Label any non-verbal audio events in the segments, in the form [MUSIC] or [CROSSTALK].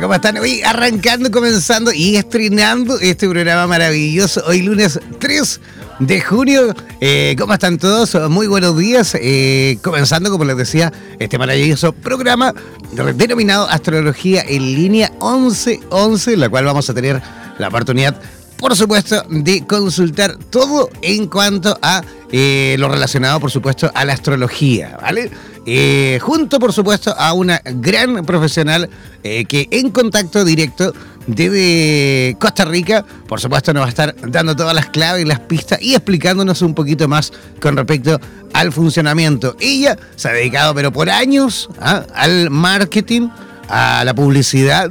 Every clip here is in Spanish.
¿cómo están? Hoy arrancando, comenzando y estrenando este programa maravilloso. Hoy lunes 3 de junio. Eh, ¿Cómo están todos? Muy buenos días. Eh, comenzando, como les decía, este maravilloso programa denominado Astrología en línea 1111, en la cual vamos a tener la oportunidad por supuesto, de consultar todo en cuanto a eh, lo relacionado, por supuesto, a la astrología, ¿vale? Eh, junto, por supuesto, a una gran profesional eh, que en contacto directo desde Costa Rica, por supuesto, nos va a estar dando todas las claves y las pistas y explicándonos un poquito más con respecto al funcionamiento. Ella se ha dedicado, pero por años, ¿ah? al marketing, a la publicidad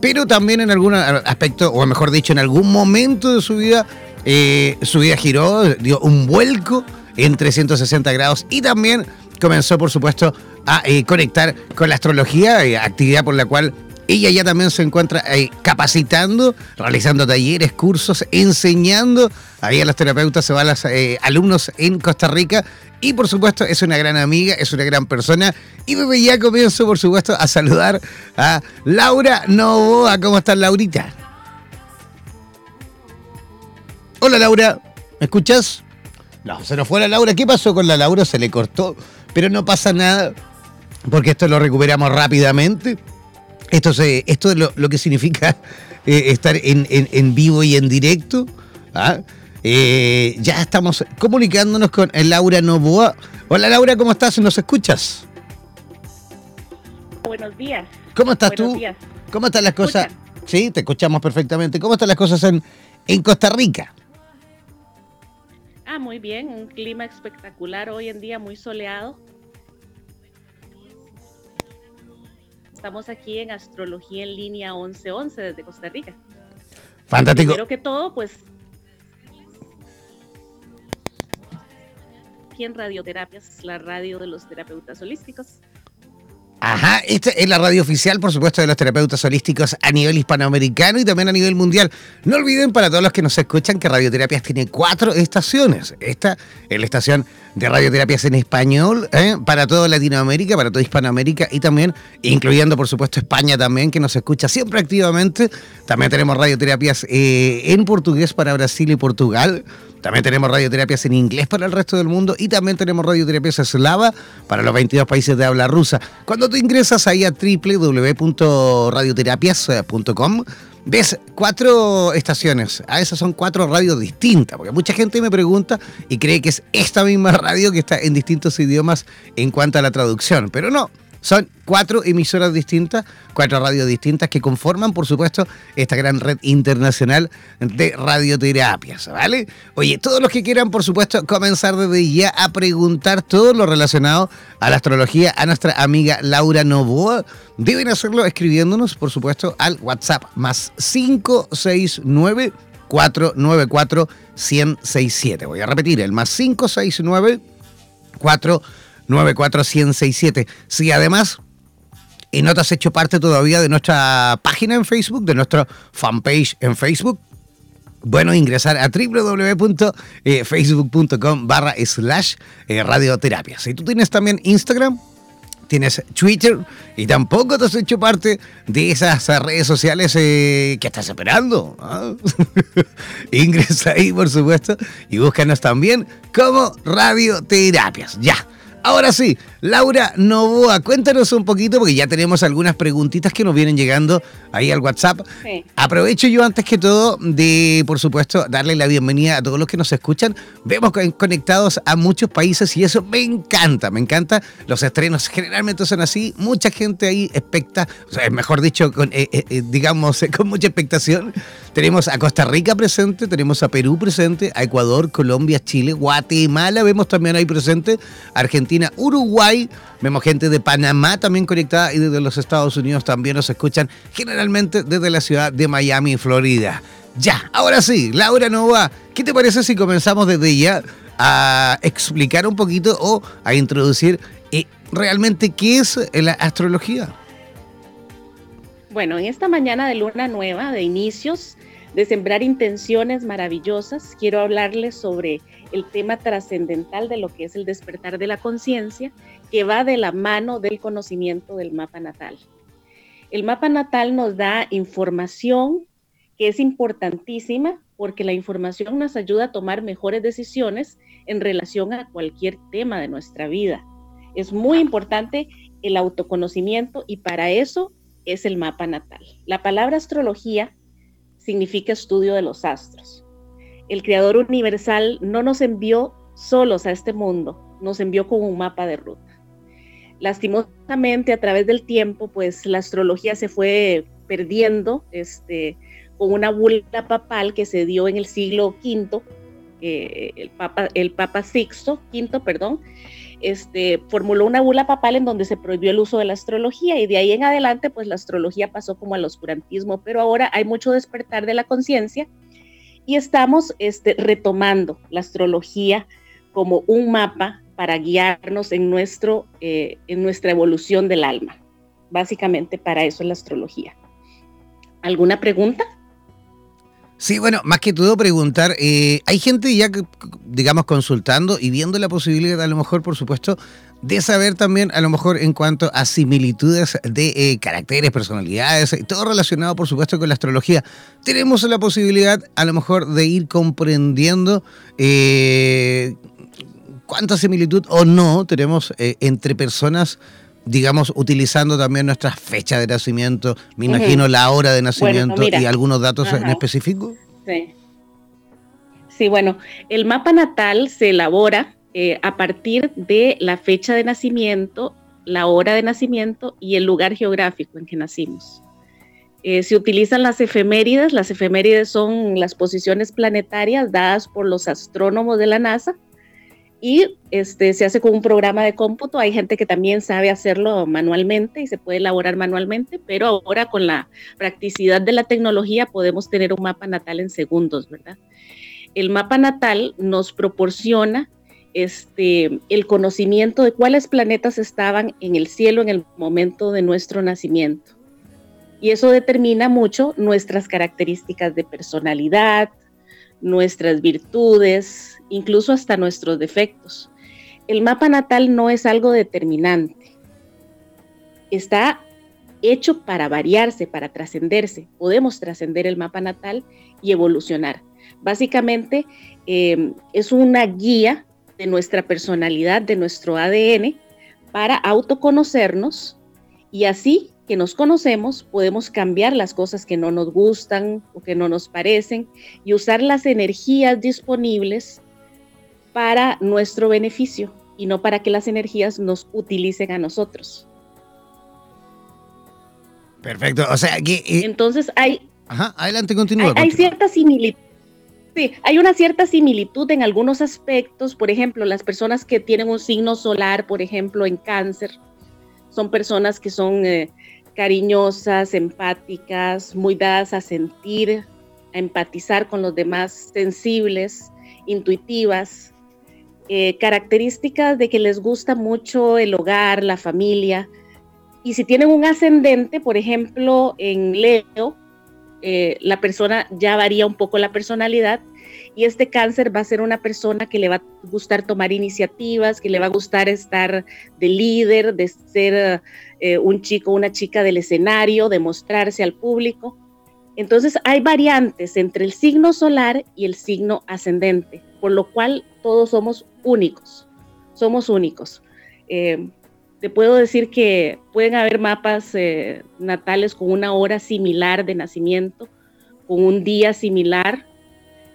pero también en algún aspecto, o mejor dicho, en algún momento de su vida, eh, su vida giró, dio un vuelco en 360 grados y también comenzó, por supuesto, a eh, conectar con la astrología, eh, actividad por la cual ella ya también se encuentra capacitando, realizando talleres, cursos, enseñando ahí a los terapeutas, a los alumnos en Costa Rica y por supuesto es una gran amiga, es una gran persona. Y desde ya comienzo por supuesto a saludar a Laura Novoa. ¿Cómo estás Laurita? Hola Laura, ¿me escuchas? No, se nos fue la Laura. ¿Qué pasó con la Laura? Se le cortó, pero no pasa nada porque esto lo recuperamos rápidamente. Esto, se, esto es lo, que significa [LAUGHS] eh, estar en, en, vivo y en directo. ¿ah? Eh, ya estamos comunicándonos con Laura Novoa. Hola Laura, ¿cómo estás? ¿Nos escuchas? Buenos días. ¿Cómo estás tú? ¿Cómo están las cosas? Sí, te escuchamos perfectamente. ¿Cómo están las cosas en, en Costa Rica? Ah, muy bien, un clima espectacular hoy en día, muy soleado. Estamos aquí en Astrología en línea 1111 desde Costa Rica. Fantástico. Primero que todo, pues en Radioterapias, la radio de los terapeutas holísticos. Ajá, esta es la radio oficial, por supuesto, de los terapeutas holísticos a nivel hispanoamericano y también a nivel mundial. No olviden para todos los que nos escuchan que Radioterapias tiene cuatro estaciones. Esta es la estación de Radioterapias en español ¿eh? para toda Latinoamérica, para toda Hispanoamérica y también, incluyendo por supuesto España también, que nos escucha siempre activamente. También tenemos Radioterapias eh, en portugués para Brasil y Portugal. También tenemos radioterapias en inglés para el resto del mundo y también tenemos radioterapias eslava para los 22 países de habla rusa. Cuando tú ingresas ahí a www.radioterapias.com, ves cuatro estaciones. A esas son cuatro radios distintas, porque mucha gente me pregunta y cree que es esta misma radio que está en distintos idiomas en cuanto a la traducción, pero no. Son cuatro emisoras distintas, cuatro radios distintas que conforman, por supuesto, esta gran red internacional de radioterapias, ¿vale? Oye, todos los que quieran, por supuesto, comenzar desde ya a preguntar todo lo relacionado a la astrología a nuestra amiga Laura Novoa, deben hacerlo escribiéndonos, por supuesto, al WhatsApp más 569 494 1067. Voy a repetir, el más 569 494 94167. Si además y no te has hecho parte todavía de nuestra página en Facebook, de nuestra fanpage en Facebook, bueno, ingresar a www.facebook.com barra slash eh, radioterapia. Si tú tienes también Instagram, tienes Twitter y tampoco te has hecho parte de esas redes sociales eh, que estás esperando. [LAUGHS] Ingresa ahí, por supuesto, y búscanos también como radioterapias. Ya. Ahora sí, Laura Novoa, cuéntanos un poquito, porque ya tenemos algunas preguntitas que nos vienen llegando ahí al WhatsApp. Aprovecho yo antes que todo de, por supuesto, darle la bienvenida a todos los que nos escuchan. Vemos conectados a muchos países y eso me encanta, me encanta. Los estrenos generalmente son así, mucha gente ahí expecta, o sea, mejor dicho, con, eh, eh, eh, digamos, [LAUGHS] con mucha expectación. Tenemos a Costa Rica presente, tenemos a Perú presente, a Ecuador, Colombia, Chile, Guatemala, vemos también ahí presente, Argentina, Uruguay vemos gente de Panamá también conectada y desde los Estados Unidos también nos escuchan, generalmente desde la ciudad de Miami, Florida. Ya, ahora sí, Laura Nova, ¿qué te parece si comenzamos desde ya a explicar un poquito o a introducir eh, realmente qué es la astrología? Bueno, en esta mañana de luna nueva, de inicios, de sembrar intenciones maravillosas, quiero hablarles sobre el tema trascendental de lo que es el despertar de la conciencia, que va de la mano del conocimiento del mapa natal. El mapa natal nos da información que es importantísima porque la información nos ayuda a tomar mejores decisiones en relación a cualquier tema de nuestra vida. Es muy importante el autoconocimiento y para eso es el mapa natal. La palabra astrología significa estudio de los astros. El Creador Universal no nos envió solos a este mundo, nos envió con un mapa de ruta. Lastimosamente, a través del tiempo, pues la astrología se fue perdiendo, este, con una bula papal que se dio en el siglo V, el, papa, el Papa Sixto, V, perdón, este, formuló una bula papal en donde se prohibió el uso de la astrología y de ahí en adelante pues la astrología pasó como al oscurantismo, pero ahora hay mucho despertar de la conciencia y estamos este, retomando la astrología como un mapa para guiarnos en, nuestro, eh, en nuestra evolución del alma. Básicamente para eso es la astrología. ¿Alguna pregunta? Sí, bueno, más que todo preguntar, eh, hay gente ya, digamos, consultando y viendo la posibilidad, a lo mejor, por supuesto, de saber también, a lo mejor, en cuanto a similitudes de eh, caracteres, personalidades, todo relacionado, por supuesto, con la astrología. Tenemos la posibilidad, a lo mejor, de ir comprendiendo eh, cuánta similitud o no tenemos entre personas digamos, utilizando también nuestra fecha de nacimiento, me imagino la hora de nacimiento y algunos datos en específico. Sí. Sí, bueno, el mapa natal se elabora eh, a partir de la fecha de nacimiento, la hora de nacimiento y el lugar geográfico en que nacimos. Eh, se utilizan las efemérides, las efemérides son las posiciones planetarias dadas por los astrónomos de la NASA y este, se hace con un programa de cómputo. Hay gente que también sabe hacerlo manualmente y se puede elaborar manualmente, pero ahora con la practicidad de la tecnología podemos tener un mapa natal en segundos, ¿verdad? El mapa natal nos proporciona este, el conocimiento de cuáles planetas estaban en el cielo en el momento de nuestro nacimiento. Y eso determina mucho nuestras características de personalidad, nuestras virtudes, incluso hasta nuestros defectos. El mapa natal no es algo determinante. Está hecho para variarse, para trascenderse. Podemos trascender el mapa natal y evolucionar. Básicamente em, es una guía de nuestra personalidad, de nuestro ADN, para autoconocernos y así que nos conocemos, podemos cambiar las cosas que no nos gustan o que no nos parecen y usar las energías disponibles para nuestro beneficio y no para que las energías nos utilicen a nosotros. Perfecto, o sea. Eh, Entonces hay... Ajá, adelante, continúa. Hay, hay cierta similitud. Sí, hay una cierta similitud en algunos aspectos, por ejemplo, las personas que tienen un signo solar, por ejemplo, en cáncer, son personas que son eh, cariñosas, empáticas, muy dadas a sentir, a empatizar con los demás, sensibles, intuitivas, eh, características de que les gusta mucho el hogar, la familia. Y si tienen un ascendente, por ejemplo, en Leo, eh, la persona ya varía un poco la personalidad y este cáncer va a ser una persona que le va a gustar tomar iniciativas, que le va a gustar estar de líder, de ser eh, un chico, una chica del escenario, de mostrarse al público. Entonces hay variantes entre el signo solar y el signo ascendente, por lo cual todos somos únicos, somos únicos. Eh, te puedo decir que pueden haber mapas eh, natales con una hora similar de nacimiento, con un día similar,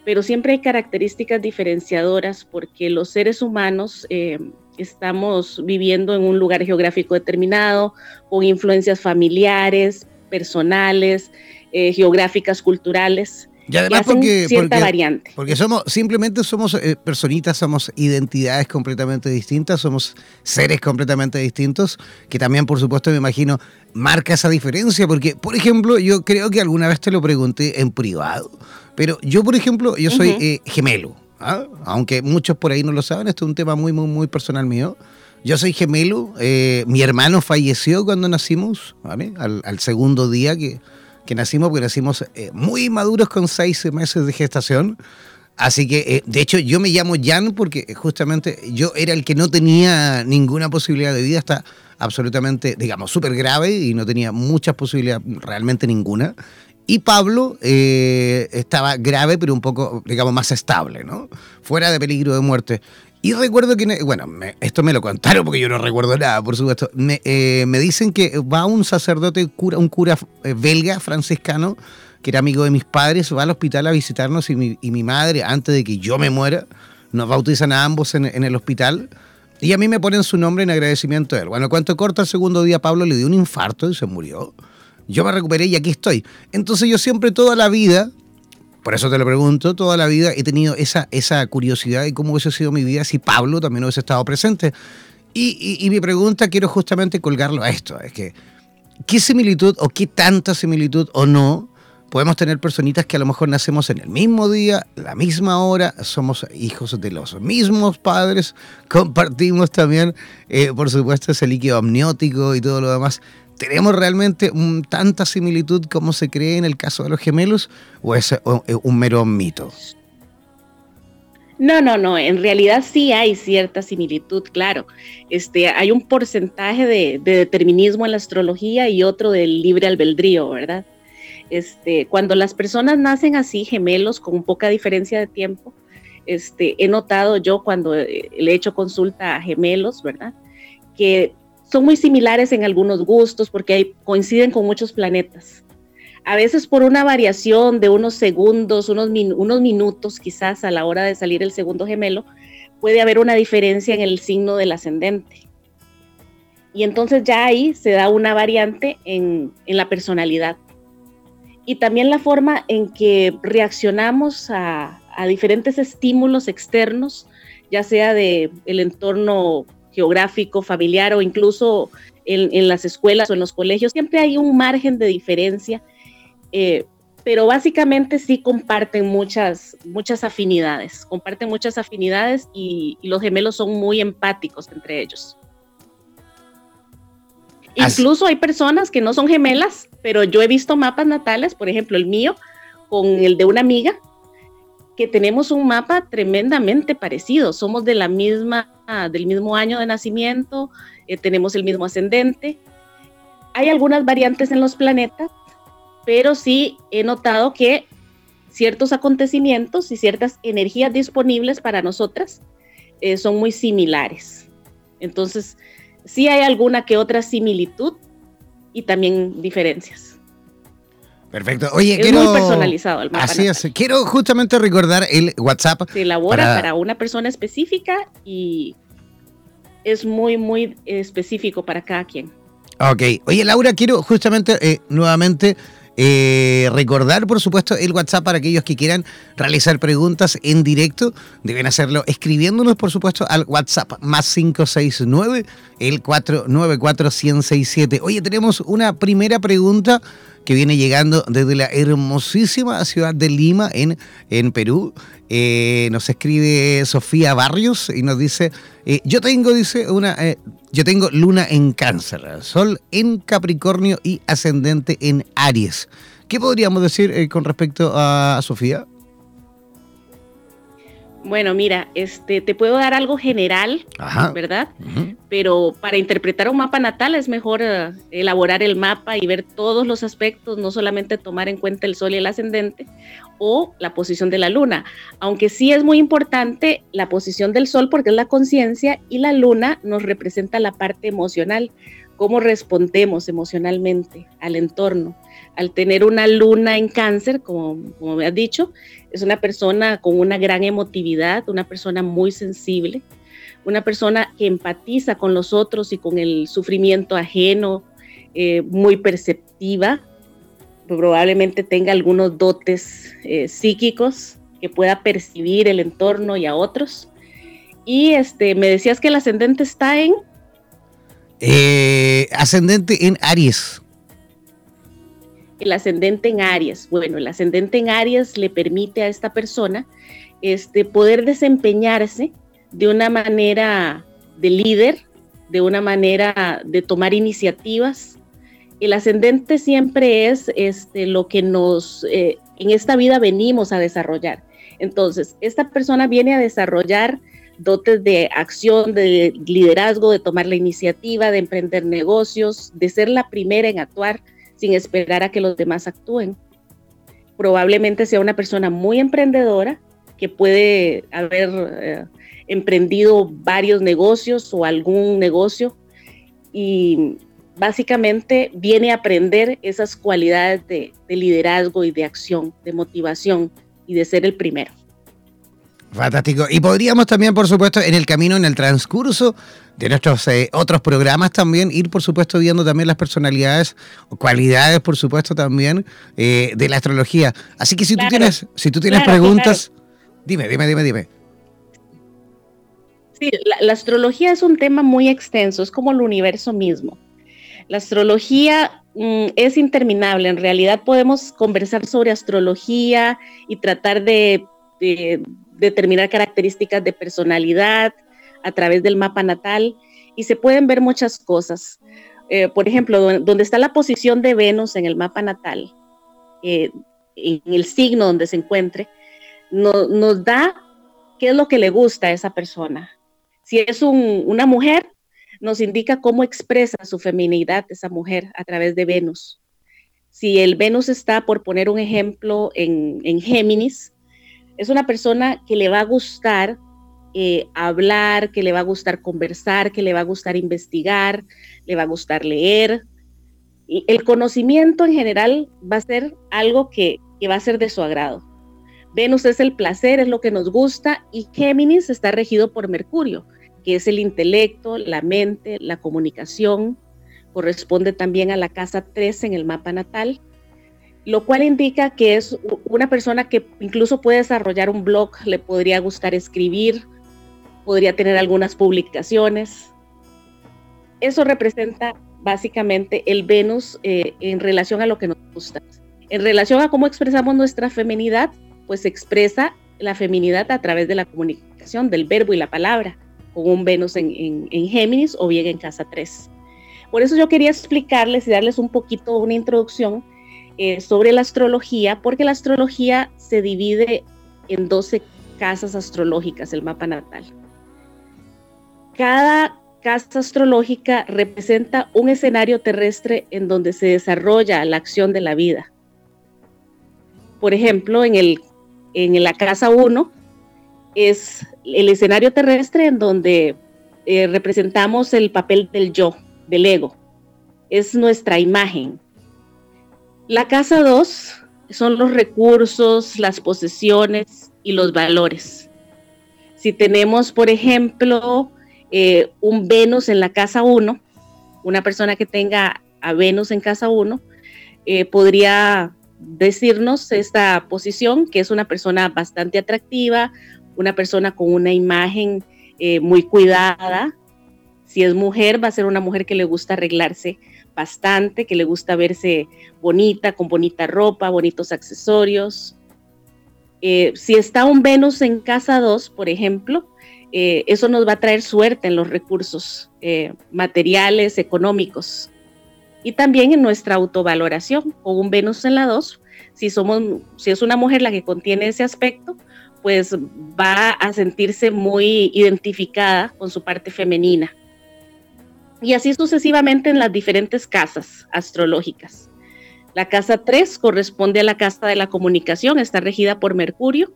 pero siempre hay características diferenciadoras porque los seres humanos eh, estamos viviendo en un lugar geográfico determinado, con influencias familiares, personales, eh, geográficas, culturales. Y además porque, cierta variante. porque somos, simplemente somos eh, personitas, somos identidades completamente distintas, somos seres completamente distintos, que también por supuesto me imagino marca esa diferencia, porque por ejemplo yo creo que alguna vez te lo pregunté en privado, pero yo, por ejemplo, yo soy eh, gemelo. ¿ah? Aunque muchos por ahí no lo saben, esto es un tema muy, muy, muy personal mío. Yo soy gemelo. Eh, mi hermano falleció cuando nacimos, ¿vale? Al, segundo día que, que, nacimos, porque nacimos eh, muy maduros con seis meses de gestación. Así que, de hecho, yo me llamo Jan porque justamente yo era el que no tenía ninguna posibilidad de vida hasta absolutamente, digamos, súper grave y no tenía muchas posibilidades, realmente ninguna. Y Pablo eh, estaba grave, pero un poco, digamos, más estable, ¿no? Fuera de peligro de muerte. Y recuerdo que, bueno, esto me lo contaron porque yo no recuerdo nada, por supuesto. Me, eh, dicen que va un sacerdote, cura, un cura eh, belga, franciscano, que era amigo de mis padres, va al hospital a visitarnos y mi, y mi madre, antes de que yo me muera, nos bautizan a ambos en, en, el hospital. Y a mí me ponen su nombre en agradecimiento a él. Bueno, cuanto corta el segundo día, Pablo le dio un infarto y se murió. Yo me recuperé y aquí estoy. Entonces yo siempre toda la vida por eso te lo pregunto, toda la vida he tenido esa, esa curiosidad de cómo hubiese sido mi vida si Pablo también hubiese estado presente. Y, mi pregunta quiero justamente colgarlo a esto, es que, ¿qué similitud o qué tanta similitud o no podemos tener personitas que a lo mejor nacemos en el mismo día, la misma hora, somos hijos de los mismos padres, compartimos también, eh, por supuesto, ese líquido amniótico y todo lo demás. ¿Tenemos realmente tanta similitud como se cree en el caso de los gemelos o es un mero mito? No, no, no. En realidad sí hay cierta similitud, claro. Este, hay un porcentaje de, determinismo en la astrología y otro del libre albedrío, ¿verdad? Este, cuando las personas nacen así, gemelos, con poca diferencia de tiempo, este, he notado yo cuando le he hecho consulta a gemelos, ¿verdad? Que son muy similares en algunos gustos porque coinciden con muchos planetas. A veces por una variación de unos segundos, unos, unos minutos quizás a la hora de salir el segundo gemelo, puede haber una diferencia en el signo del ascendente. Y entonces ya ahí se da una variante en, la personalidad. Y también la forma en que reaccionamos a, a diferentes estímulos externos, ya sea del el entorno geográfico, familiar o incluso en, las escuelas o en los colegios, siempre hay un margen de diferencia, eh, pero básicamente sí comparten muchas, muchas afinidades, comparten muchas afinidades y, los gemelos son muy empáticos entre ellos. Incluso hay personas que no son gemelas, pero yo he visto mapas natales, por ejemplo el mío, con el de una amiga, que tenemos un mapa tremendamente parecido. Somos de la misma, del mismo año de nacimiento, eh, tenemos el mismo ascendente. Hay algunas variantes en los planetas, pero sí he notado que ciertos acontecimientos y ciertas energías disponibles para nosotras eh, son muy similares. Entonces, sí hay alguna que otra similitud y también diferencias. Perfecto. Oye, es quiero. muy personalizado el mapa. Así es. Quiero justamente recordar el WhatsApp. Se elabora para... una persona específica y es muy, muy específico para cada quien. Ok. Oye, Laura, quiero justamente eh, nuevamente eh, recordar, por supuesto, el WhatsApp para aquellos que quieran realizar preguntas en directo. Deben hacerlo escribiéndonos, por supuesto, al WhatsApp más 569, el 494 167 Oye, tenemos una primera pregunta que viene llegando desde la hermosísima ciudad de Lima, en, en Perú. Eh, nos escribe Sofía Barrios y nos dice, eh, yo tengo, dice, una, eh, yo tengo luna en cáncer, sol en Capricornio y ascendente en Aries. ¿Qué podríamos decir con respecto a Sofía? Bueno, mira, este, te puedo dar algo general, ¿verdad? Pero para interpretar un mapa natal es mejor eh, elaborar el mapa y ver todos los aspectos, no solamente tomar en cuenta el sol y el ascendente o la posición de la luna. Aunque sí es muy importante la posición del sol porque es la conciencia y la luna nos representa la parte emocional, cómo respondemos emocionalmente al entorno al tener una luna en cáncer, como, me has dicho, es una persona con una gran emotividad, una persona muy sensible, una persona que empatiza con los otros y con el sufrimiento ajeno, eh, muy perceptiva, probablemente tenga algunos dotes eh, psíquicos que pueda percibir el entorno y a otros. Y este, me decías que el ascendente está en... Eh, ascendente en Aries el ascendente en Aries. Bueno, el ascendente en Aries le permite a esta persona este, poder desempeñarse de una manera de líder, de una manera de tomar iniciativas. El ascendente siempre es este, lo que nos, eh, en esta vida venimos a desarrollar. Entonces, esta persona viene a desarrollar dotes de acción, de liderazgo, de tomar la iniciativa, de emprender negocios, de ser la primera en actuar sin esperar a que los demás actúen. Probablemente sea una persona muy emprendedora que puede haber eh, emprendido varios negocios o algún negocio y básicamente viene a aprender esas cualidades de, liderazgo y de acción, de motivación y de ser el primero. Fantástico. Y podríamos también, por supuesto, en el camino, en el transcurso de nuestros eh, otros programas también, ir, por supuesto, viendo también las personalidades o cualidades, por supuesto, también eh, de la astrología. Así que si tú tienes, si tú tienes preguntas, dime, dime, dime, dime. Sí, la astrología es un tema muy extenso, es como el universo mismo. La astrología mm, es interminable. En realidad podemos conversar sobre astrología y tratar de, determinar características de personalidad a través del mapa natal y se pueden ver muchas cosas. Eh, por ejemplo, donde, está la posición de Venus en el mapa natal, eh, en el signo donde se encuentre, nos da qué es lo que le gusta a esa persona. Si es una mujer, nos indica cómo expresa su feminidad esa mujer a través de Venus. Si el Venus está, por poner un ejemplo, en, Géminis, es una persona que le va a gustar eh, hablar, que le va a gustar conversar, que le va a gustar investigar, le va a gustar leer. Y el conocimiento en general va a ser algo que, que va a ser de su agrado. Venus es el placer, es lo que nos gusta y Géminis está regido por Mercurio que es el intelecto, la mente, la comunicación, corresponde también a la casa 3 en el mapa natal, lo cual indica que es una persona que incluso puede desarrollar un blog, le podría gustar escribir, podría tener algunas publicaciones. Eso representa básicamente el Venus eh, en relación a lo que nos gusta. En relación a cómo expresamos nuestra feminidad, pues expresa la feminidad a través de la comunicación, del verbo y la palabra con un Venus en, Géminis o bien en casa 3. Por eso yo quería explicarles y darles un poquito una introducción eh, sobre la astrología, porque la astrología se divide en 12 casas astrológicas, el mapa natal. Cada casa astrológica representa un escenario terrestre en donde se desarrolla la acción de la vida. Por ejemplo, en, el, en la casa 1 es el escenario terrestre en donde eh, representamos el papel del yo, del ego. Es nuestra imagen. La casa 2 son los recursos, las posesiones y los valores. Si tenemos, por ejemplo, eh, un Venus en la casa 1, una persona que tenga a Venus en casa 1, eh, podría decirnos esta posición, que es una persona bastante atractiva, una persona con una imagen eh, muy cuidada. Si es mujer, va a ser una mujer que le gusta arreglarse bastante, que le gusta verse bonita, con bonita ropa, bonitos accesorios. Eh, si está un Venus en casa 2, por ejemplo, eh, eso nos va a traer suerte en los recursos materiales, económicos. Y también en nuestra autovaloración, con un Venus en la 2, si, si es una mujer la que contiene ese aspecto, pues va a sentirse muy identificada con su parte femenina. Y así sucesivamente en las diferentes casas astrológicas. La casa 3 corresponde a la casa de la comunicación, está regida por Mercurio.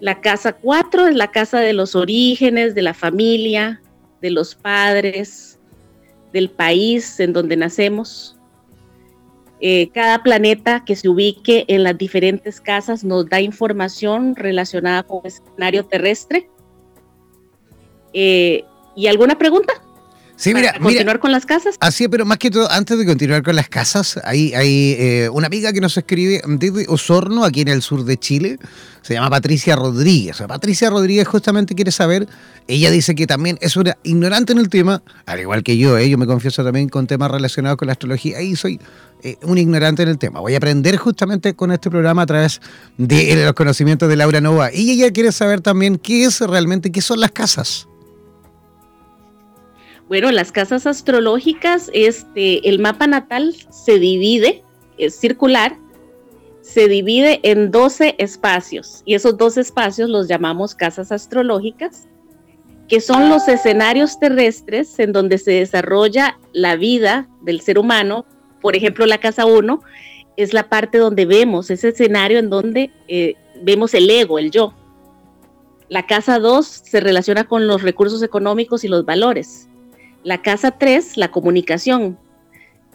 La casa 4 es la casa de los orígenes, de la familia, de los padres, del país en donde nacemos. Eh, cada planeta que se ubique en las diferentes casas nos da información relacionada con el escenario terrestre. Eh, ¿Y alguna pregunta? Sí, mira, continuar con las casas. Así, pero más que todo, antes de continuar con las casas, hay, hay eh, una amiga que nos escribe desde Osorno, aquí en el sur de Chile, se llama Patricia Rodríguez. Patricia Rodríguez justamente quiere saber, ella dice que también es una ignorante en el tema, al igual que yo, ¿eh? yo me confieso también con temas relacionados con la astrología, y soy eh, un ignorante en el tema. Voy a aprender justamente con este programa a través de los conocimientos de Laura Nova. Y ella quiere saber también qué es realmente, qué son las casas. Bueno, las casas astrológicas, este, el mapa natal se divide, es circular, se divide en 12 espacios y esos 12 espacios los llamamos casas astrológicas, que son los escenarios terrestres en donde se desarrolla la vida del ser humano. Por ejemplo, la casa 1 es la parte donde vemos ese escenario en donde eh, vemos el ego, el yo. La casa 2 se relaciona con los recursos económicos y los valores. La casa 3, la comunicación.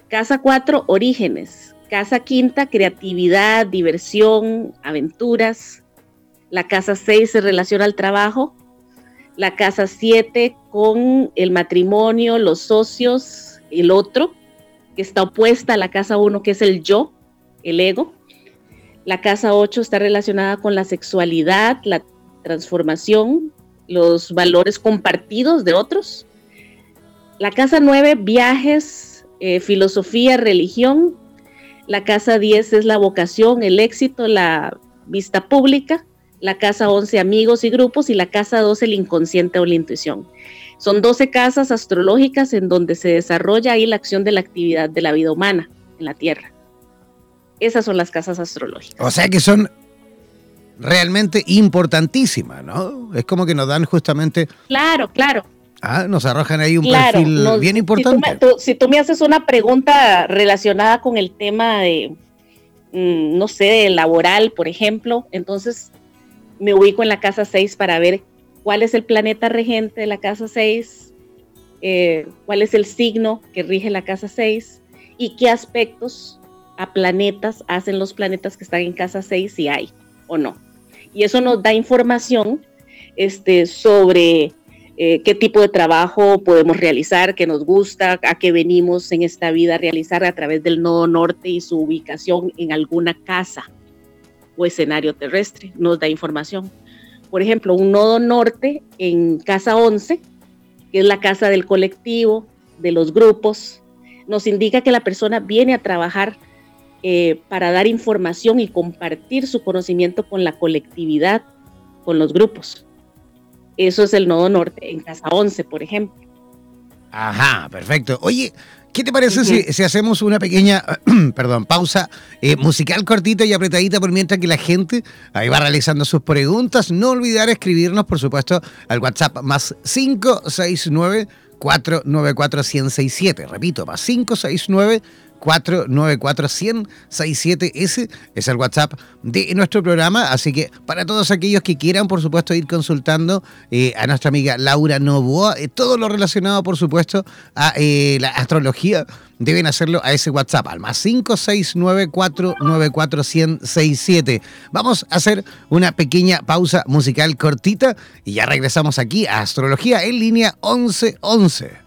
Casa 4, orígenes. Casa quinta, creatividad, diversión, aventuras. La casa 6 se relaciona al trabajo. La casa 7 con el matrimonio, los socios, el otro, que está opuesta a la casa 1, que es el yo, el ego. La casa 8 está relacionada con la sexualidad, la transformación, los valores compartidos de otros. La casa 9, viajes, eh, filosofía, religión. La casa 10 es la vocación, el éxito, la vista pública. La casa 11, amigos y grupos. Y la casa 12, el inconsciente o la intuición. Son 12 casas astrológicas en donde se desarrolla ahí la acción de la actividad de la vida humana en la Tierra. Esas son las casas astrológicas. O sea que son realmente importantísimas, ¿no? Es como que nos dan justamente... Claro, claro. Ah, nos arrojan ahí un perfil bien importante. Si tú, me, haces una pregunta relacionada con el tema de, mm, no sé, laboral, por ejemplo, entonces me ubico en la casa 6 para ver cuál es el planeta regente de la casa 6, eh, cuál es el signo que rige la casa 6 y qué aspectos a planetas hacen los planetas que están en casa 6 si hay o no. Y eso nos da información este, sobre eh, qué tipo de trabajo podemos realizar, qué nos gusta, a qué venimos en esta vida a realizar a través del nodo norte y su ubicación en alguna casa o escenario terrestre. Nos da información. Por ejemplo, un nodo norte en casa 11, que es la casa del colectivo, de los grupos, nos indica que la persona viene a trabajar eh, para dar información y compartir su conocimiento con la colectividad, con los grupos. Eso es el nodo norte, en casa 11, por ejemplo. Ajá, perfecto. Oye, ¿qué te parece si, hacemos una pequeña, [CLEARS THROAT] perdón, pausa eh, musical cortita y apretadita por mientras que la gente ahí va realizando sus preguntas? No olvidar escribirnos, por supuesto, al WhatsApp más 569 494 1067. Repito, más 569 494 10067 Ese es el WhatsApp de nuestro programa. Así que para todos aquellos que quieran, por supuesto, ir consultando eh, a nuestra amiga Laura Novoa, eh, todo lo relacionado, por supuesto, a eh, la astrología, deben hacerlo a ese WhatsApp, al más 569-494-1067. Vamos a hacer una pequeña pausa musical cortita y ya regresamos aquí a Astrología en línea 1111.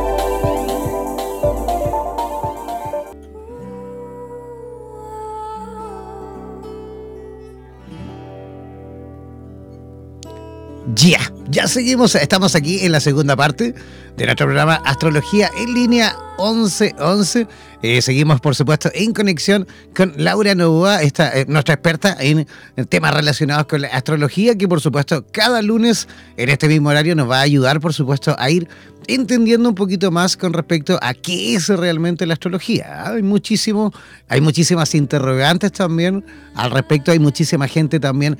Ya, ya seguimos, estamos aquí en la segunda parte de nuestro programa Astrología en línea 1111. Eh, seguimos, por supuesto, en conexión con Laura Novoa, esta, eh, nuestra experta en, temas relacionados con la astrología, que por supuesto cada lunes en este mismo horario nos va a ayudar, por supuesto, a ir entendiendo un poquito más con respecto a qué es realmente la astrología. Hay muchísimo, hay muchísimas interrogantes también al respecto, hay muchísima gente también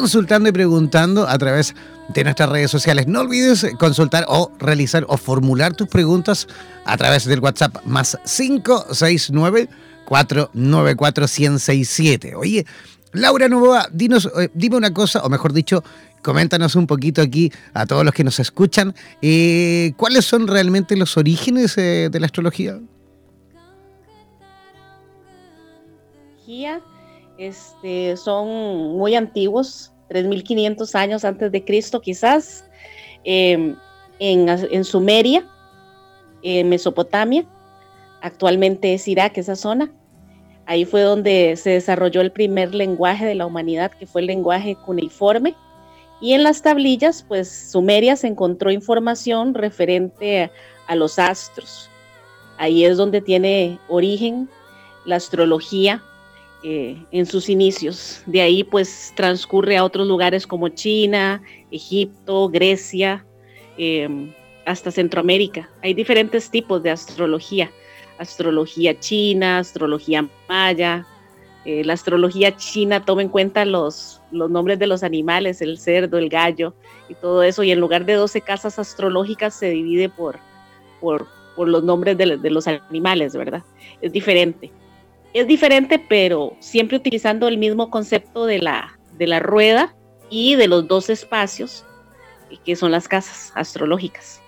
consultando y preguntando a través de nuestras redes sociales. No olvides consultar o realizar o formular tus preguntas a través del WhatsApp más 569 494 1067. Oye, Laura Novoa, dinos, eh, dime una cosa, o mejor dicho, coméntanos un poquito aquí a todos los que nos escuchan, eh, ¿cuáles son realmente los orígenes eh, de la astrología? Este, son muy antiguos, 3.500 años antes de Cristo quizás, em, en, Sumeria, en Mesopotamia, actualmente es Irak, esa zona. Ahí fue donde se desarrolló el primer lenguaje de la humanidad, que fue el lenguaje cuneiforme. Y en las tablillas, pues Sumeria se encontró información referente a, los astros. Ahí es donde tiene origen la astrología eh, en sus inicios. De ahí pues transcurre a otros lugares como China, Egipto, Grecia, em, hasta Centroamérica. Hay diferentes tipos de astrología. Astrología china, astrología maya. Eh, la astrología china toma en cuenta los, los nombres de los animales, el cerdo, el gallo y todo eso. Y en lugar de 12 casas astrológicas se divide por, por, los nombres de, de los animales, ¿verdad? Es diferente es diferente, pero siempre utilizando el mismo concepto de la, de la rueda y de los dos espacios, que son las casas astrológicas.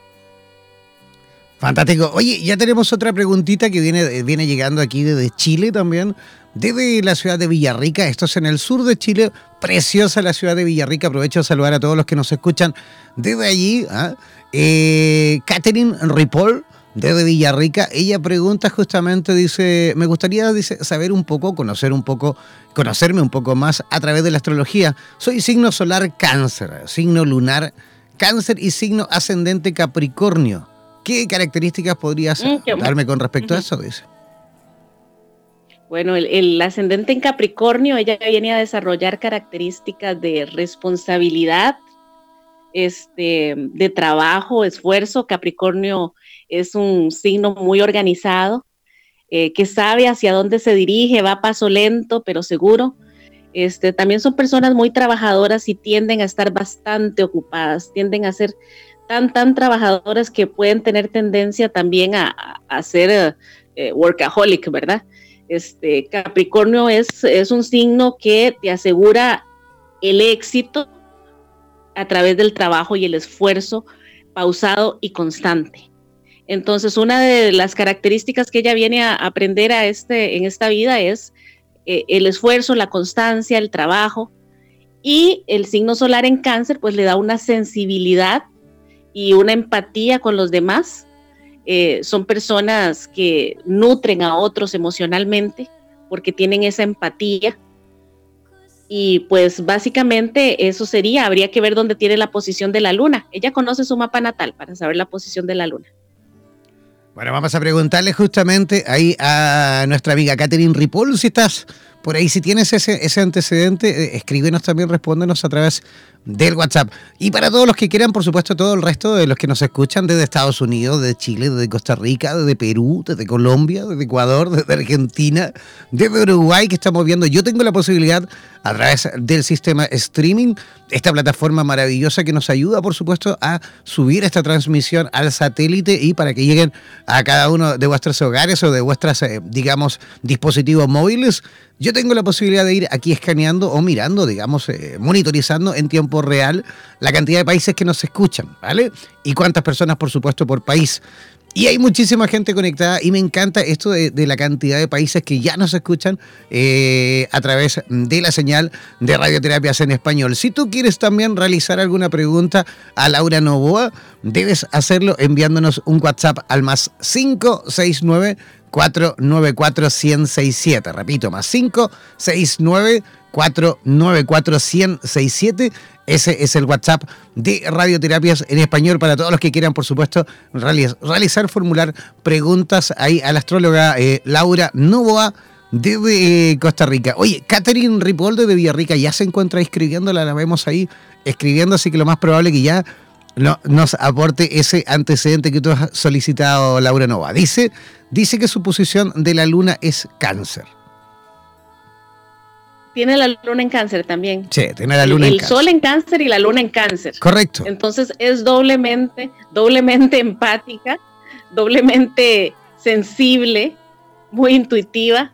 Fantástico. Oye, ya tenemos otra preguntita que viene, viene llegando aquí desde Chile también, desde la ciudad de Villarrica. Esto es en el sur de Chile. Preciosa la ciudad de Villarrica. Aprovecho de saludar a todos los que nos escuchan desde allí. ¿ah? Eh, Catherine Ripoll desde Villarrica. Ella pregunta justamente, dice, me gustaría dice, saber un poco, conocer un poco, conocerme un poco más a través de la astrología. Soy signo solar cáncer, signo lunar cáncer y signo ascendente capricornio. ¿Qué características podrías mm, darme con respecto a eso? Dice. Bueno, el, ascendente en Capricornio, ella viene a desarrollar características de responsabilidad, este, de trabajo, esfuerzo. Capricornio es un signo muy organizado, eh, que sabe hacia dónde se dirige, va a paso lento, pero seguro. Este, también son personas muy trabajadoras y tienden a estar bastante ocupadas, tienden a ser tan, tan trabajadoras que pueden tener tendencia también a, a ser eh, workaholic, ¿verdad? Este, Capricornio es, es un signo que te asegura el éxito a través del trabajo y el esfuerzo pausado y constante. Entonces, una de las características que ella viene a aprender a este, en esta vida es eh, el esfuerzo, la constancia, el trabajo. Y el signo solar en cáncer, pues le da una sensibilidad y una empatía con los demás. Eh, son personas que nutren a otros emocionalmente porque tienen esa empatía. Y pues básicamente eso sería, habría que ver dónde tiene la posición de la luna. Ella conoce su mapa natal para saber la posición de la luna. Bueno, vamos a preguntarle justamente ahí a nuestra amiga Catherine Ripoll si estás por ahí, si tienes ese, ese antecedente, eh, escríbenos también, respóndenos a través del WhatsApp. Y para todos los que quieran, por supuesto, todo el resto de los que nos escuchan desde Estados Unidos, desde Chile, desde Costa Rica, desde Perú, desde Colombia, desde Ecuador, desde Argentina, desde Uruguay, que estamos viendo. Yo tengo la posibilidad, a través del sistema streaming, esta plataforma maravillosa que nos ayuda, por supuesto, a subir esta transmisión al satélite y para que lleguen a cada uno de vuestros hogares o de vuestras, eh, digamos, dispositivos móviles yo tengo la posibilidad de ir aquí escaneando o mirando, digamos, eh, monitorizando en tiempo real la cantidad de países que nos escuchan, ¿vale? Y cuántas personas, por supuesto, por país. Y hay muchísima gente conectada y me encanta esto de, la cantidad de países que ya nos escuchan eh, a través de la señal de radioterapias en español. Si tú quieres también realizar alguna pregunta a Laura Novoa, debes hacerlo enviándonos un WhatsApp al más 569 494 1067 Repito, más 569 494 1067 Ese es el WhatsApp de Radioterapias en español para todos los que quieran, por supuesto, realizar, formular preguntas ahí a la astróloga eh, Laura Novoa de eh, Costa Rica. Oye, Catherine Ripoldo de Villarrica ya se encuentra escribiéndola, la vemos ahí escribiendo, así que lo más probable que ya no, nos aporte ese antecedente que tú has solicitado, Laura Nova. Dice, dice que su posición de la luna es cáncer. Tiene la luna en cáncer también. Sí, tiene la luna el, en cáncer. El sol en cáncer y la luna en cáncer. Correcto. Entonces es doblemente, doblemente [LAUGHS] empática, doblemente sensible, muy intuitiva.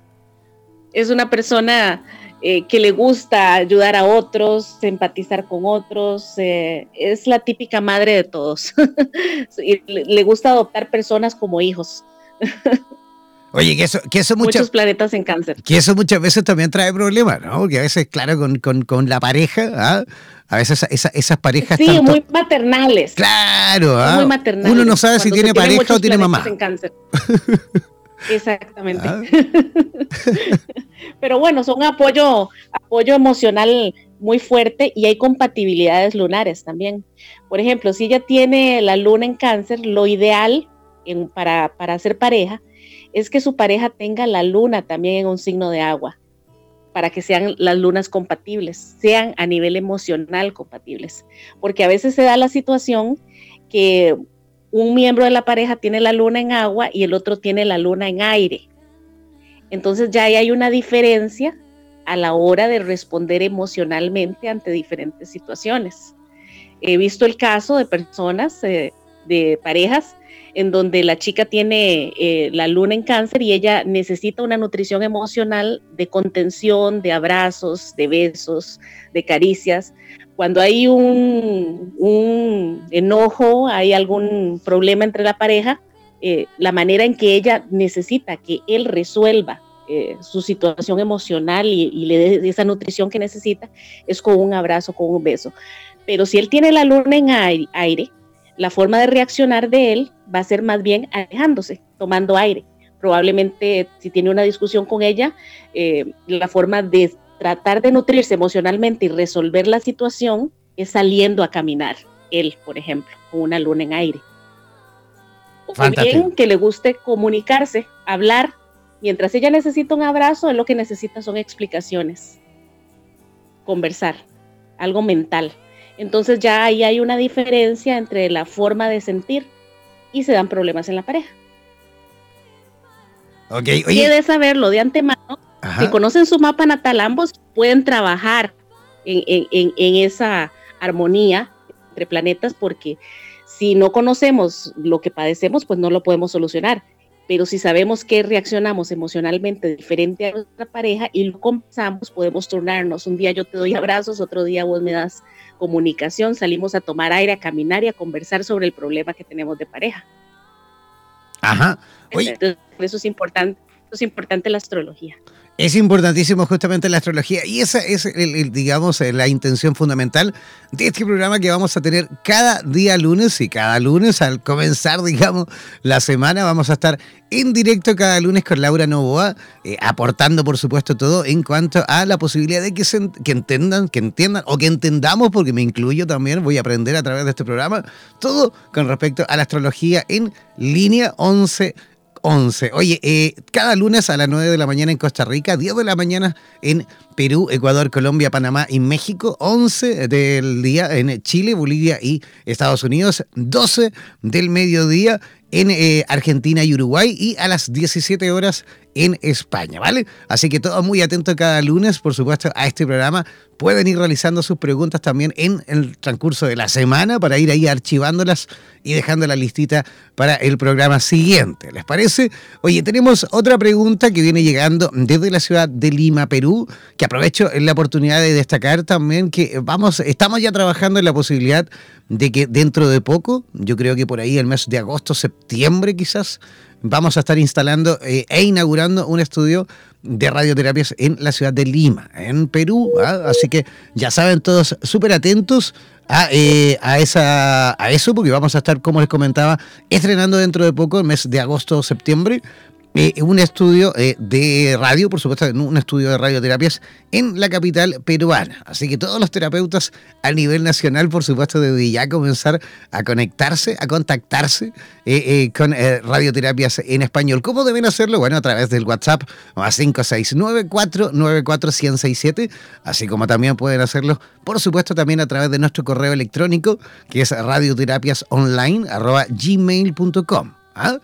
Es una persona eh, que le gusta ayudar a otros, empatizar con otros, eh, es la típica madre de todos. [LAUGHS] le, gusta adoptar personas como hijos. [LAUGHS] Oye, que eso, que eso muchos planetas en cáncer. Que eso muchas veces también trae problemas, ¿no? Porque a veces, claro, con, la pareja, ¿ah? a veces esas parejas. Sí, muy maternales. Claro, ¿ah? Muy maternales. Uno no sabe si tiene pareja o tiene mamá. En cáncer. [LAUGHS] Exactamente. Ah. [LAUGHS] Pero bueno, son apoyo, apoyo emocional muy fuerte y hay compatibilidades lunares también. Por ejemplo, si ella tiene la luna en cáncer, lo ideal para, para hacer pareja es que su pareja tenga la luna también en un signo de agua para que sean las lunas compatibles, sean a nivel emocional compatibles. Porque a veces se da la situación que un miembro de la pareja tiene la luna en agua y el otro tiene la luna en aire. Entonces ya hay una diferencia a la hora de responder emocionalmente ante diferentes situaciones. He visto el caso de personas, eh, de parejas, en donde la chica tiene eh, la luna en cáncer y ella necesita una nutrición emocional de contención, de abrazos, de besos, de caricias. Cuando hay un, enojo, hay algún problema entre la pareja, eh, la manera en que ella necesita que él resuelva eh, su situación emocional y, y, le dé esa nutrición que necesita es con un abrazo, con un beso. Pero si él tiene la luna en aire la forma de reaccionar de él va a ser más bien alejándose, tomando aire. Probablemente si tiene una discusión con ella, eh, la forma de tratar de nutrirse emocionalmente y resolver la situación es saliendo a caminar, él, por ejemplo, con una luna en aire. O bien que le guste comunicarse, hablar, mientras ella necesita un abrazo, él lo que necesita son explicaciones, conversar, algo mental. Entonces ya ahí hay una diferencia entre la forma de sentir y se dan problemas en la pareja. Ok, oye. saberlo de antemano. Si conocen su mapa natal, ambos pueden trabajar en, en esa armonía entre planetas porque si no conocemos lo que padecemos, pues no lo podemos solucionar pero si sabemos que reaccionamos emocionalmente diferente a nuestra pareja y lo compensamos, podemos turnarnos. Un día yo te doy abrazos, otro día vos me das comunicación, salimos a tomar aire, a caminar y a conversar sobre el problema que tenemos de pareja. Ajá. eso es importante, eso es importante la astrología. Es importantísimo justamente la astrología y esa es, el, digamos, eh, la intención fundamental de este programa que vamos a tener cada día lunes y cada lunes al comenzar, digamos, la semana vamos a estar en directo cada lunes con Laura Novoa, eh, aportando, por supuesto, todo en cuanto a la posibilidad de que, se, que entendan, que entiendan o que entendamos, porque me incluyo también, voy a aprender a través de este programa, todo con respecto a la astrología en línea 11 11. Oye, eh, cada lunes a las 9 de la mañana en Costa Rica, 10 de la mañana en Perú, Ecuador, Colombia, Panamá y México, 11 del día en Chile, Bolivia y Estados Unidos, 12 del mediodía en eh, Argentina y Uruguay y a las 17 horas en España, ¿vale? Así que todo muy atento cada lunes, por supuesto, a este programa. Pueden ir realizando sus preguntas también en el transcurso de la semana para ir ahí archivándolas y dejando la listita para el programa siguiente. ¿Les parece? Oye, tenemos otra pregunta que viene llegando desde la ciudad de Lima, Perú, que aprovecho la oportunidad de destacar también que vamos, estamos ya trabajando en la posibilidad de que dentro de poco, yo creo que por ahí el mes de agosto, septiembre quizás, vamos a estar instalando eh, e inaugurando un estudio de radioterapias en la ciudad de Lima, en Perú. ¿ah? Así que ya saben todos súper atentos a, eh, a, esa, a eso, porque vamos a estar, como les comentaba, estrenando dentro de poco, el mes de agosto o septiembre, eh, un estudio eh, de radio, por supuesto, un estudio de radioterapias en la capital peruana. Así que todos los terapeutas a nivel nacional, por supuesto, desde ya comenzar a conectarse, a contactarse eh, con radioterapias en español. ¿Cómo deben hacerlo? Bueno, a través del WhatsApp a 569-494-1067, así como también pueden hacerlo, por supuesto, también a través de nuestro correo electrónico, que es radioterapiasonline.gmail.com. ¿Ah?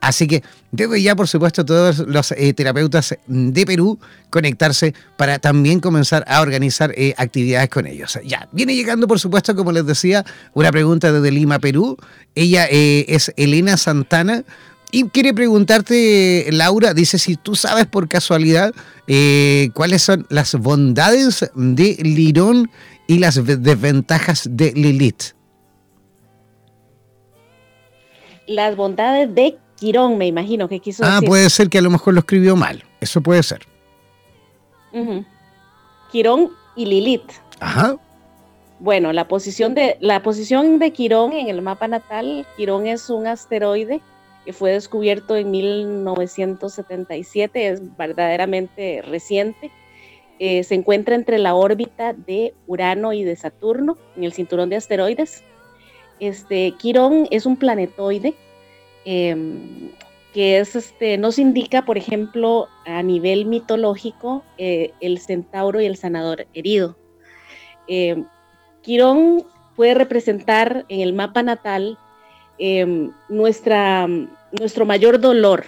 Así que debe ya, por supuesto, todos los eh, terapeutas de Perú conectarse para también comenzar a organizar eh, actividades con ellos. Ya, viene llegando, por supuesto, como les decía, una pregunta desde Lima, Perú. Ella eh, es Elena Santana. Y quiere preguntarte, Laura, dice si tú sabes por casualidad cuáles son las bondades de Lirón y las desventajas de Lilith. Las bondades de Quirón, me imagino que quiso ah, puede ser que a lo mejor lo escribió mal. Eso puede ser. Quirón y Lilith. Ajá. Bueno, la posición de la posición de Quirón en el mapa natal, Quirón es un asteroide que fue descubierto en 1977, es verdaderamente reciente. Eh, se encuentra entre la órbita de Urano y de Saturno, en el cinturón de asteroides. Este, Quirón es un planetoide em, que es, este, nos indica, por ejemplo, a nivel mitológico, eh, el centauro y el sanador herido. Em, Quirón puede representar en el mapa natal em, nuestra, nuestro mayor dolor,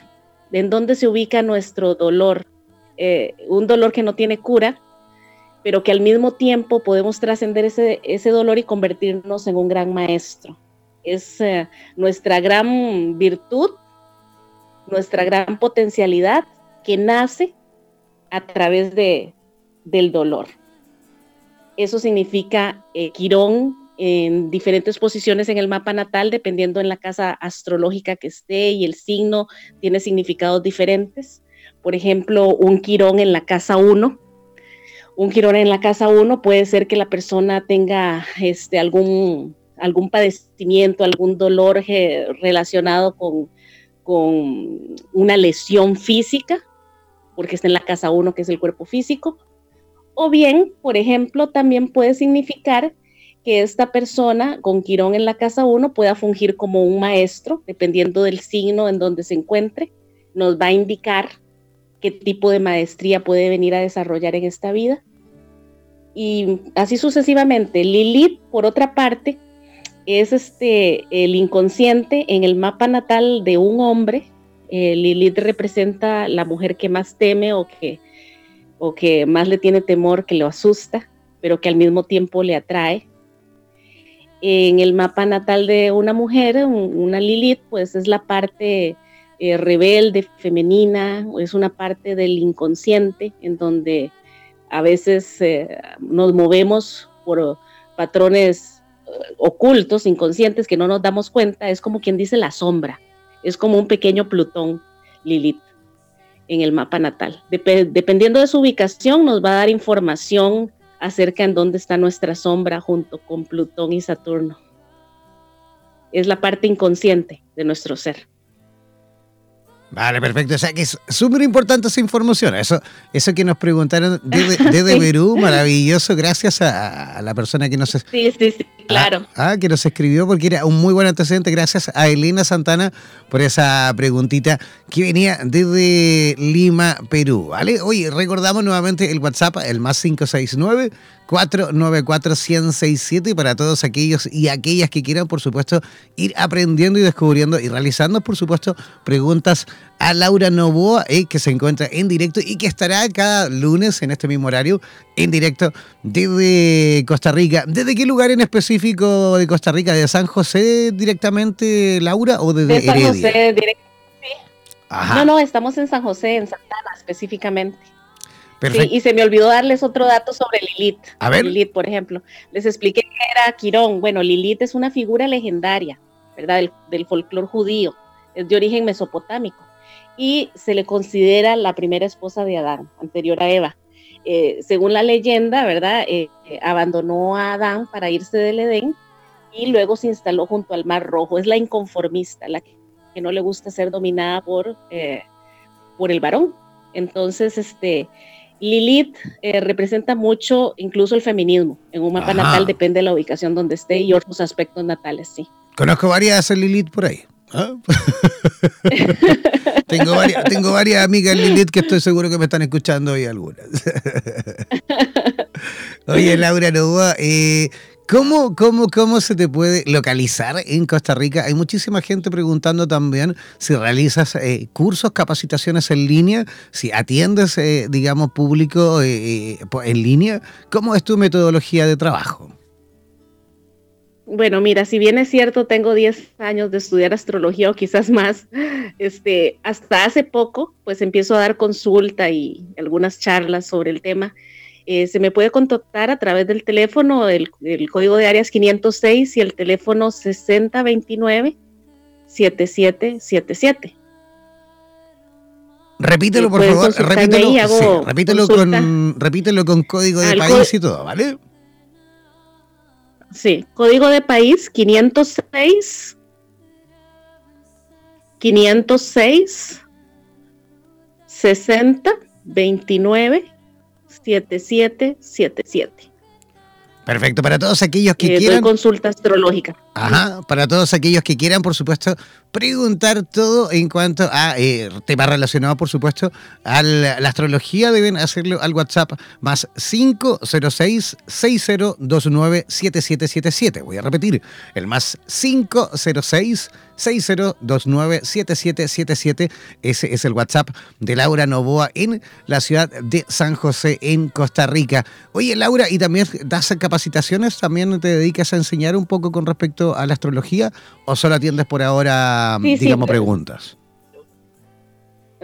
en dónde se ubica nuestro dolor, eh, un dolor que no tiene cura, pero que al mismo tiempo podemos trascender ese, ese dolor y convertirnos en un gran maestro. Es eh, nuestra gran virtud, nuestra gran potencialidad que nace a través de, del dolor. Eso significa eh, Quirón en diferentes posiciones en el mapa natal, dependiendo en la casa astrológica que esté y el signo tiene significados diferentes. Por ejemplo, un Quirón en la casa 1 un girón en la casa 1 puede ser que la persona tenga este, algún, algún padecimiento, algún dolor eh, relacionado con, con una lesión física, porque está en la casa 1, que es el cuerpo físico. O bien, por ejemplo, también puede significar que esta persona con Quirón en la casa 1 pueda fungir como un maestro, dependiendo del signo en donde se encuentre, nos va a indicar qué tipo de maestría puede venir a desarrollar en esta vida y así sucesivamente. Lilith, por otra parte, es este, el inconsciente en el mapa natal de un hombre. Eh, Lilith representa la mujer que más teme o que, o que más le tiene temor, que lo asusta, pero que al mismo tiempo le atrae. En el mapa natal de una mujer, una Lilith, pues es la parte eh, rebelde, femenina, es una parte del inconsciente en donde a veces eh, nos movemos por patrones ocultos, inconscientes, que no nos damos cuenta, es como quien dice la sombra, es como un pequeño Plutón, Lilith, en el mapa natal. dependiendo de su ubicación, nos va a dar información acerca en dónde está nuestra sombra junto con Plutón y Saturno. Es la parte inconsciente de nuestro ser. Vale, perfecto. O sea que es súper importante esa información. Eso, eso que nos preguntaron desde, [LAUGHS] Perú, maravilloso. Gracias a, la persona que nos. Sí, sí, sí, claro. Ah, que nos escribió porque era un muy buen antecedente. Gracias a Elena Santana por esa preguntita que venía desde Lima, Perú. ¿Vale? Oye, recordamos nuevamente el WhatsApp, el más 569 494 167 para todos aquellos y aquellas que quieran, por supuesto, ir aprendiendo y descubriendo y realizando, por supuesto, preguntas a Laura Novoa, eh, que se encuentra en directo y que estará cada lunes en este mismo horario en directo desde Costa Rica. ¿Desde qué lugar en específico de Costa Rica? ¿De San José directamente, Laura, o desde de San José directamente. No, no, estamos en San José, en Santana específicamente y se me olvidó darles otro dato sobre Lilith. A ver. Lilith, por ejemplo. Les expliqué que era Quirón. Bueno, Lilith es una figura legendaria, ¿verdad? Del, del folclore judío. Es de origen mesopotámico. Y se le considera la primera esposa de Adán, anterior a Eva. Eh, según la leyenda, ¿verdad? Eh, eh, abandonó a Adán para irse del Edén y luego se instaló junto al Mar Rojo. Es la inconformista, la que, que no le gusta ser dominada por, por el varón. Entonces, este, Lilith eh, representa mucho incluso el feminismo. En un mapa natal depende de la ubicación donde esté y otros aspectos natales, sí. Conozco varias Lilith por ahí. ¿ah? [LAUGHS] tengo, varias, tengo varias amigas Lilith que estoy seguro que me están escuchando hoy algunas. [LAUGHS] Oye, Laura Novoa, eh, ¿Cómo, cómo, ¿Cómo se te puede localizar en Costa Rica? Hay muchísima gente preguntando también si realizas eh, cursos, capacitaciones en línea, si atiendes, eh, digamos, público eh, en línea. ¿Cómo es tu metodología de trabajo? Bueno, mira, si bien es cierto, tengo 10 años de estudiar astrología o quizás más, este, hasta hace poco, pues empiezo a dar consulta y algunas charlas sobre el tema. Eh, se me puede contactar a través del teléfono, el, código de áreas 506 y el teléfono 6029-7777. Repítelo, por favor. Repítelo, repítelo, con, repítelo con código de país y todo, ¿vale? Sí, código de país 506 506 60 29 7777. Perfecto, para todos aquellos que eh, quieran. consulta astrológica. Ajá, para todos aquellos que quieran, por supuesto, preguntar todo en cuanto a eh, temas relacionados, por supuesto, a la, astrología, deben hacerlo al WhatsApp más 506-6029-7777. Voy a repetir, el más 506 6029-7777. Ese es el WhatsApp de Laura Novoa en la ciudad de San José, en Costa Rica. Oye, Laura, ¿y también das capacitaciones? ¿También te dedicas a enseñar un poco con respecto a la astrología o solo atiendes por ahora, digamos, preguntas?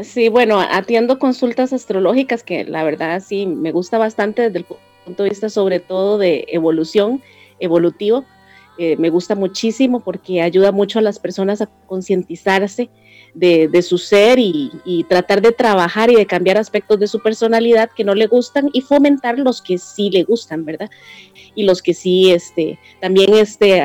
Sí, bueno, atiendo consultas astrológicas que la verdad sí me gusta bastante desde el punto de vista sobre todo de evolución, evolutivo eh, me gusta muchísimo porque ayuda mucho a las personas a concientizarse de, su ser y, tratar de trabajar y de cambiar aspectos de su personalidad que no le gustan y fomentar los que sí le gustan, ¿verdad? Y los que sí, este, también este,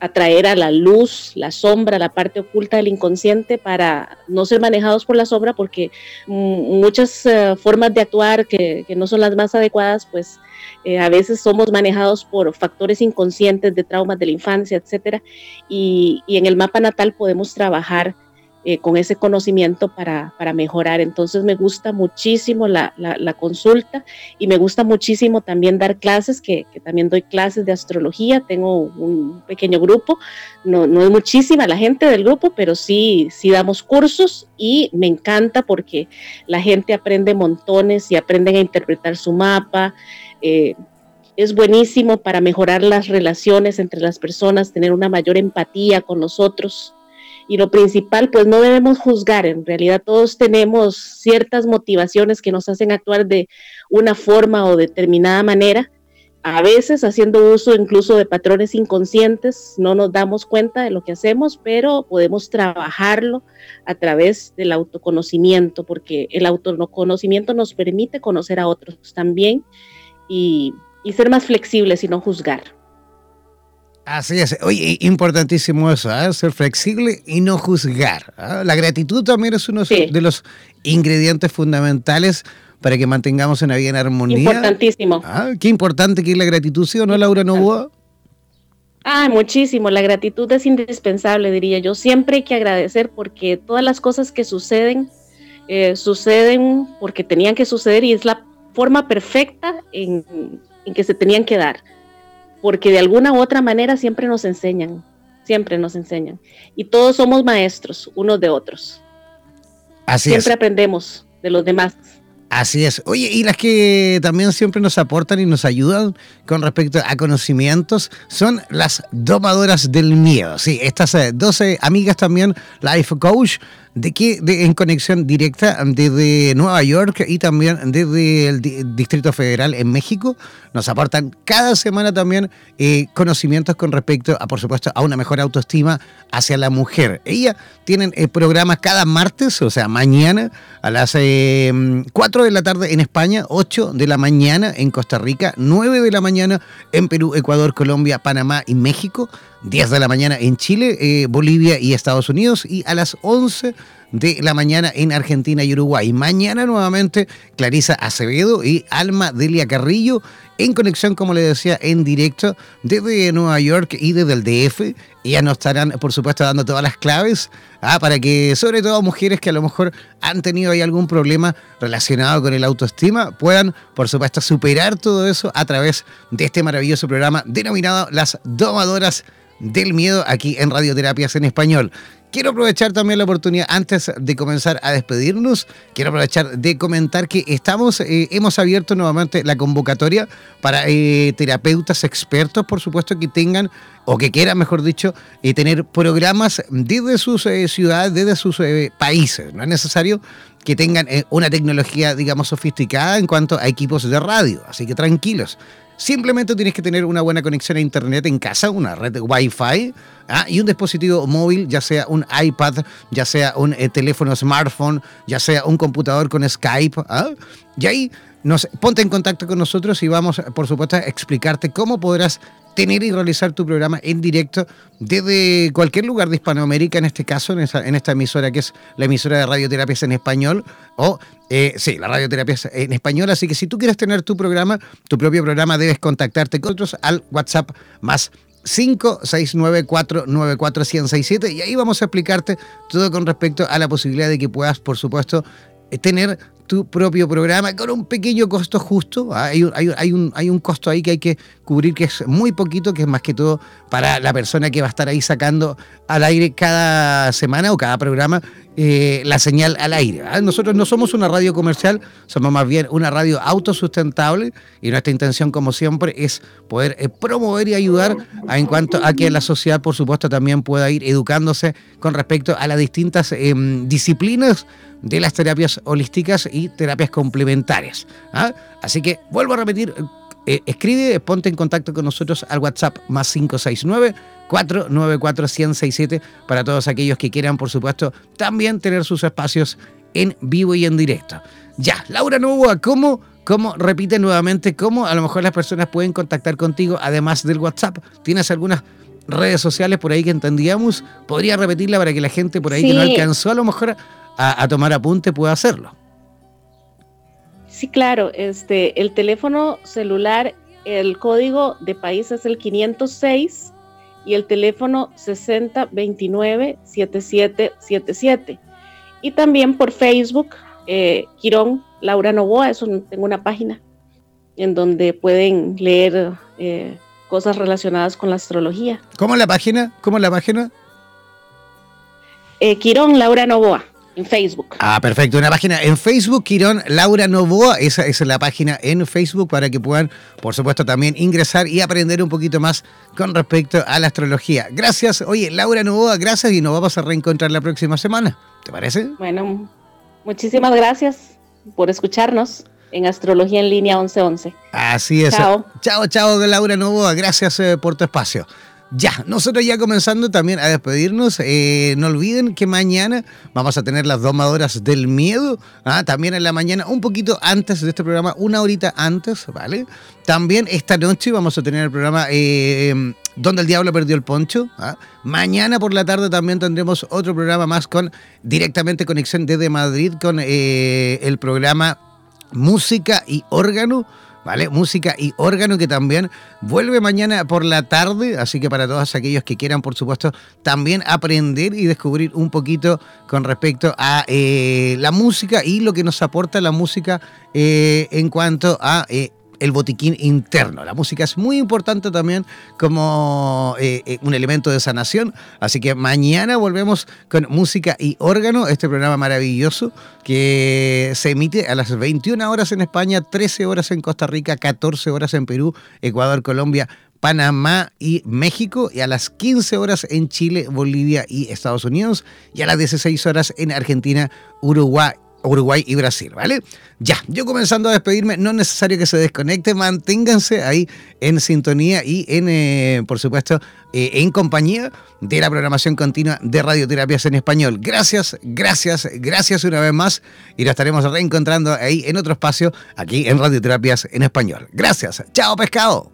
atraer a la luz, la sombra, la parte oculta del inconsciente para no ser manejados por la sombra porque muchas eh, formas de actuar que, que, no son las más adecuadas, pues eh, a veces somos manejados por factores inconscientes de traumas de la infancia, etcétera, y, en el mapa natal podemos trabajar eh, con ese conocimiento para, mejorar. Entonces me gusta muchísimo la, consulta y me gusta muchísimo también dar clases, que, también doy clases de astrología, tengo un pequeño grupo, no, no es muchísima la gente del grupo, pero sí, sí damos cursos y me encanta porque la gente aprende montones y aprenden a interpretar su mapa. Eh, es buenísimo para mejorar las relaciones entre las personas, tener una mayor empatía con nosotros. Y lo principal, pues no debemos juzgar, en realidad todos tenemos ciertas motivaciones que nos hacen actuar de una forma o determinada manera, a veces haciendo uso incluso de patrones inconscientes, no nos damos cuenta de lo que hacemos, pero podemos trabajarlo a través del autoconocimiento, porque el autoconocimiento nos permite conocer a otros también y, ser más flexibles y no juzgar. Así es. Oye, importantísimo eso, ¿eh? ser flexible y no juzgar. ¿ah? La gratitud también es uno de los ingredientes fundamentales para que mantengamos una vida en armonía. Importantísimo. ¿Ah? Qué importante que es la gratitud, ¿sí o no, Laura Novoa? Ah, muchísimo. La gratitud es indispensable, diría yo. Siempre hay que agradecer porque todas las cosas que suceden, eh, suceden porque tenían que suceder y es la forma perfecta en, que se tenían que dar, porque de alguna u otra manera siempre nos enseñan, siempre nos enseñan. Y todos somos maestros unos de otros. Así siempre aprendemos de los demás. Así es. Oye, y las que también siempre nos aportan y nos ayudan con respecto a conocimientos son las domadoras del miedo. Sí, estas 12 eh, amigas también, Life Coach, de que en conexión directa desde Nueva York y también desde el Distrito Federal en México nos aportan cada semana también eh, conocimientos con respecto a, por supuesto, a una mejor autoestima hacia la mujer. Ellas tienen eh, programas cada martes, o sea, mañana a las 4 eh, de la tarde en España, 8 de la mañana en Costa Rica, 9 de la mañana en Perú, Ecuador, Colombia, Panamá y México. 10 de la mañana en Chile, eh, Bolivia y Estados Unidos y a las 11 de la mañana en Argentina y Uruguay. Mañana nuevamente Clarisa Acevedo y Alma Delia Carrillo en conexión, como le decía, en directo desde Nueva York y desde el DF. ya nos estarán, por supuesto, dando todas las claves ah, para que, sobre todo mujeres que a lo mejor han tenido ahí algún problema relacionado con el autoestima, puedan, por supuesto, superar todo eso a través de este maravilloso programa denominado Las Domadoras del miedo aquí en Radioterapias en Español. Quiero aprovechar también la oportunidad, antes de comenzar a despedirnos, quiero aprovechar de comentar que estamos, eh, hemos abierto nuevamente la convocatoria para eh, terapeutas expertos, por supuesto, que tengan o que quieran, mejor dicho, eh, tener programas desde sus ciudades, desde sus países. No es necesario que tengan una tecnología, digamos, sofisticada en cuanto a equipos de radio. Así que tranquilos. Simplemente tienes que tener una buena conexión a internet en casa, una red Wi-Fi ¿ah? y un dispositivo móvil, ya sea un iPad, ya sea un eh, teléfono smartphone, ya sea un computador con Skype. ¿ah? Y ahí nos ponte en contacto con nosotros y vamos, por supuesto, a explicarte cómo podrás tener y realizar tu programa en directo desde cualquier lugar de Hispanoamérica, en este caso, en, esta emisora que es la emisora de radioterapias en español, o eh, sí, la radioterapia en español. Así que si tú quieres tener tu programa, tu propio programa, debes contactarte con nosotros al WhatsApp más 569494167 y ahí vamos a explicarte todo con respecto a la posibilidad de que puedas, por supuesto, eh, tener tu propio programa con un pequeño costo justo. ¿ah? Hay un, hay, un, hay un costo ahí que hay que cubrir que es muy poquito, que es más que todo para la persona que va a estar ahí sacando al aire cada semana o cada programa eh, la señal al aire. ¿ah? Nosotros no somos una radio comercial, somos más bien una radio autosustentable y nuestra intención, como siempre, es poder eh, promover y ayudar en cuanto a que la sociedad, por supuesto, también pueda ir educándose con respecto a las distintas em, disciplinas de las terapias holísticas y terapias complementarias. ¿ah? Así que vuelvo a repetir, eh, escribe, ponte en contacto con nosotros al WhatsApp más 569 494 1067 para todos aquellos que quieran, por supuesto, también tener sus espacios en vivo y en directo. Ya, Laura Novoa, ¿cómo, cómo repite nuevamente, cómo a lo mejor las personas pueden contactar contigo además del WhatsApp? ¿Tienes algunas redes sociales por ahí que entendíamos? ¿Podría repetirla para que la gente por ahí que no alcanzó a lo mejor a, tomar apunte pueda hacerlo. Sí, claro. Este, el teléfono celular, el código de país es el 506 y el teléfono 6029-7777. Y también por Facebook, eh, Quirón Laura Novoa, es tengo una página en donde pueden leer eh, cosas relacionadas con la astrología. ¿Cómo la página? ¿Cómo la página? Eh, Quirón Laura Novoa. En Facebook. Ah, perfecto. Una página en Facebook, Quirón Laura Novoa. Esa, es la página en Facebook para que puedan, por supuesto, también ingresar y aprender un poquito más con respecto a la astrología. Gracias. Oye, Laura Novoa, gracias y nos vamos a reencontrar la próxima semana. ¿Te parece? Bueno, muchísimas gracias por escucharnos en Astrología en Línea 1111. Así es. Chao. Chao, chao, Laura Novoa. Gracias eh, por tu espacio. Ya, nosotros ya comenzando también a despedirnos. Eh, no olviden que mañana vamos a tener las domadoras del miedo. ¿ah? También en la mañana, un poquito antes de este programa, una horita antes, ¿vale? También esta noche vamos a tener el programa eh, Donde el Diablo perdió el poncho. ¿ah? Mañana por la tarde también tendremos otro programa más con directamente conexión desde Madrid con eh, el programa Música y Órgano ¿vale? Música y órgano que también vuelve mañana por la tarde, así que para todos aquellos que quieran, por supuesto, también aprender y descubrir un poquito con respecto a eh, la música y lo que nos aporta la música eh, en cuanto a... Eh, el botiquín interno. La música es muy importante también como eh, eh, un elemento de sanación. Así que mañana volvemos con música y órgano, este programa maravilloso que se emite a las 21 horas en España, 13 horas en Costa Rica, 14 horas en Perú, Ecuador, Colombia, Panamá y México, y a las 15 horas en Chile, Bolivia y Estados Unidos, y a las 16 horas en Argentina, Uruguay Uruguay y Brasil, ¿vale? Ya, yo comenzando a despedirme, no es necesario que se desconecte, manténganse ahí en sintonía y en, eh, por supuesto, eh, en compañía de la programación continua de radioterapias en español. Gracias, gracias, gracias una vez más y nos estaremos reencontrando ahí en otro espacio, aquí en radioterapias en español. Gracias, chao pescado.